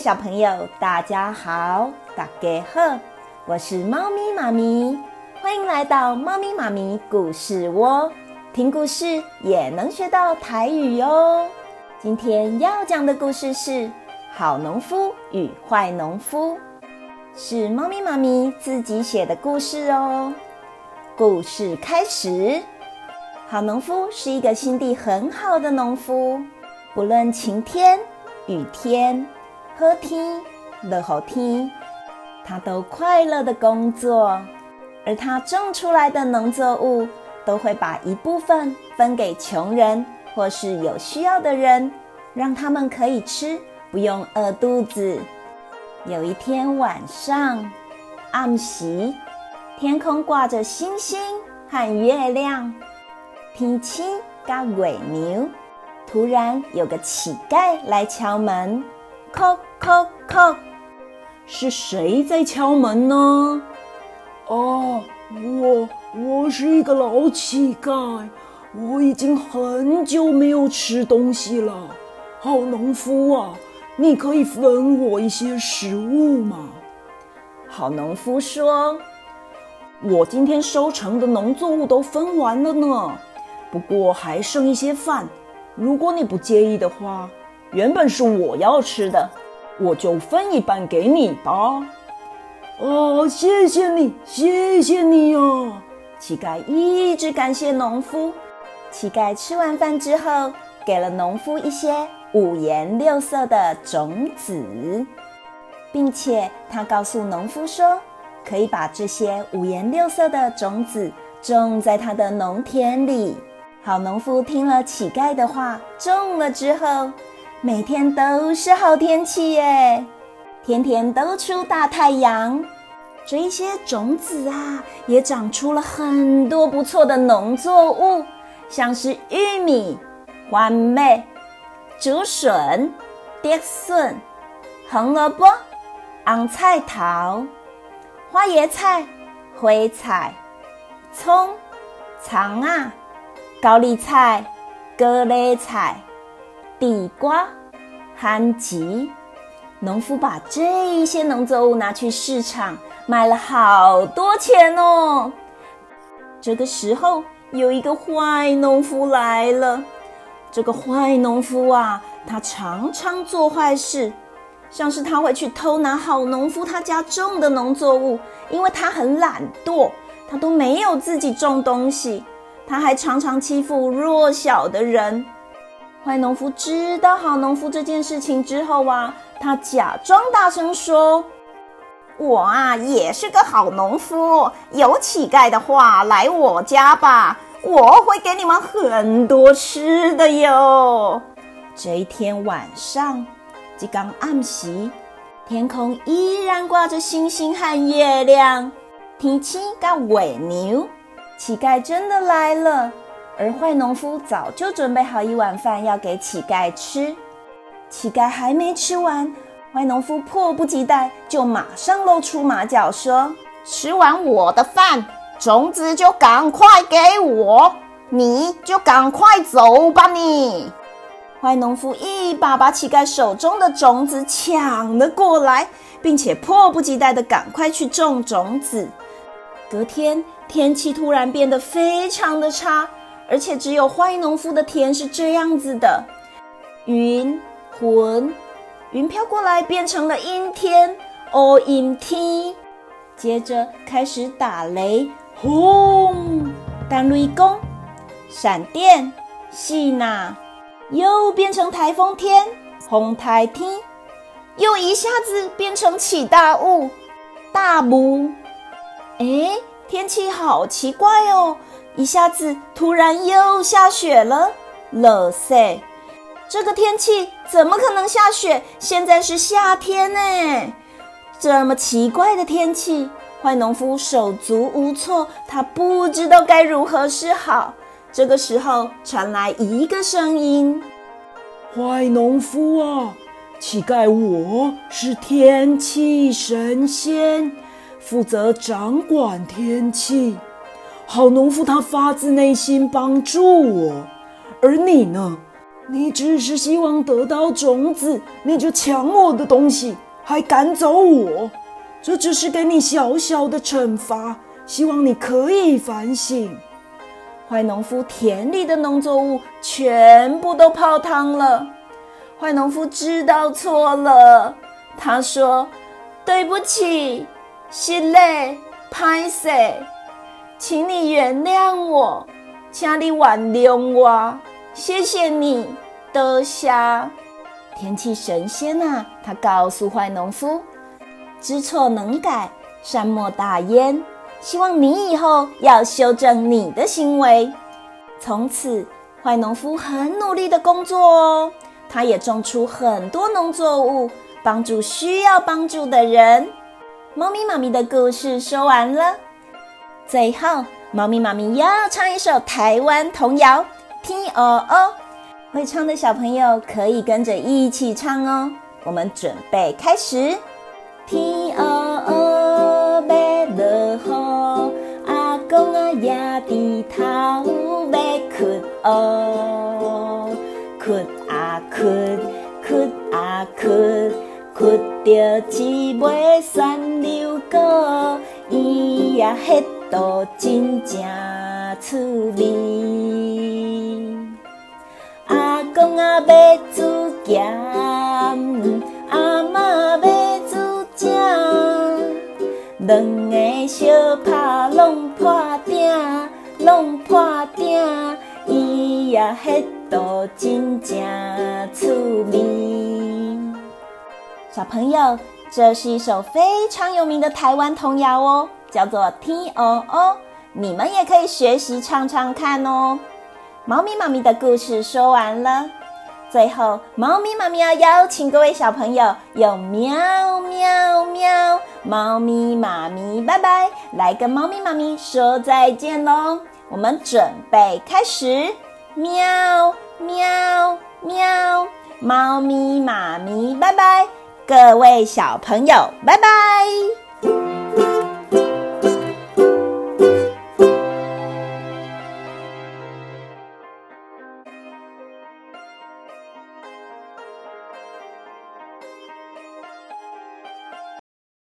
小朋友，大家好，大家好，我是猫咪妈咪，欢迎来到猫咪妈咪故事窝，听故事也能学到台语哟。今天要讲的故事是《好农夫与坏农夫》。是猫咪妈咪自己写的故事哦。故事开始。好农夫是一个心地很好的农夫，不论晴天、雨天、好天、落雨天，他都快乐的工作。而他种出来的农作物，都会把一部分分给穷人或是有需要的人，让他们可以吃，不用饿肚子。有一天晚上，暗时，天空挂着星星和月亮，天星加尾牛。突然有个乞丐来敲门，叩叩叩，是谁在敲门呢？哦，我我是一个老乞丐，我已经很久没有吃东西了。好农夫啊！你可以分我一些食物吗？好农夫说：“我今天收成的农作物都分完了呢，不过还剩一些饭。如果你不介意的话，原本是我要吃的，我就分一半给你吧。”哦，谢谢你，谢谢你哦！乞丐一直感谢农夫。乞丐吃完饭之后，给了农夫一些。五颜六色的种子，并且他告诉农夫说，可以把这些五颜六色的种子种在他的农田里。好农夫听了乞丐的话，种了之后，每天都是好天气耶，天天都出大太阳。这一些种子啊，也长出了很多不错的农作物，像是玉米、番麦。竹笋、蝶笋、红萝卜、红菜头、花椰菜、灰菜、葱、葱啊、高丽菜、各类菜、地瓜、番薯。农夫把这些农作物拿去市场卖了好多钱哦。这个时候，有一个坏农夫来了。这个坏农夫啊，他常常做坏事，像是他会去偷拿好农夫他家种的农作物，因为他很懒惰，他都没有自己种东西。他还常常欺负弱小的人。坏农夫知道好农夫这件事情之后啊，他假装大声说：“我啊，也是个好农夫，有乞丐的话，来我家吧。”我会给你们很多吃的哟。这一天晚上，即刚暗时，天空依然挂着星星和月亮。天星跟尾牛，乞丐真的来了，而坏农夫早就准备好一碗饭要给乞丐吃。乞丐还没吃完，坏农夫迫不及待，就马上露出马脚说：“吃完我的饭。”种子就赶快给我，你就赶快走吧你！坏农夫一把把乞丐手中的种子抢了过来，并且迫不及待地赶快去种种子。隔天天气突然变得非常的差，而且只有坏农夫的田是这样子的：云混，云飘过来变成了阴天，哦阴天，接着开始打雷。轰！打雷公，闪电，细娜，又变成台风天，风台天，又一下子变成起大雾，大雾。哎，天气好奇怪哦！一下子突然又下雪了，乐塞！这个天气怎么可能下雪？现在是夏天呢，这么奇怪的天气。坏农夫手足无措，他不知道该如何是好。这个时候传来一个声音：“坏农夫啊，乞丐我是天气神仙，负责掌管天气。好农夫他发自内心帮助我，而你呢？你只是希望得到种子，你就抢我的东西，还赶走我。这只是给你小小的惩罚，希望你可以反省。坏农夫田里的农作物全部都泡汤了。坏农夫知道错了，他说：“对不起，心累，拍死，请你原谅我，请你原谅我，谢谢你，多谢。”天气神仙啊，他告诉坏农夫。知错能改，善莫大焉。希望你以后要修正你的行为。从此，坏农夫很努力的工作哦，他也种出很多农作物，帮助需要帮助的人。猫咪妈咪的故事说完了，最后，猫咪妈咪要唱一首台湾童谣《天黑黑》，会唱的小朋友可以跟着一起唱哦。我们准备开始。天黑黑，要落雨，阿公啊也低头要困哦，困啊困，困啊困，困到七尾山溜，呀迄都真正趣味。阿公啊要煮咸，阿嬷要。两个相拍拢破鼎，拢破鼎，伊呀迄都真正趣味。小朋友，这是一首非常有名的台湾童谣哦，叫做《T O O，》，你们也可以学习唱唱看哦。猫咪妈咪的故事说完了。最后，猫咪妈咪要邀请各位小朋友用喵喵喵，猫咪妈咪拜拜，来跟猫咪妈咪说再见喽！我们准备开始，喵喵喵，猫咪妈咪拜拜，各位小朋友拜拜。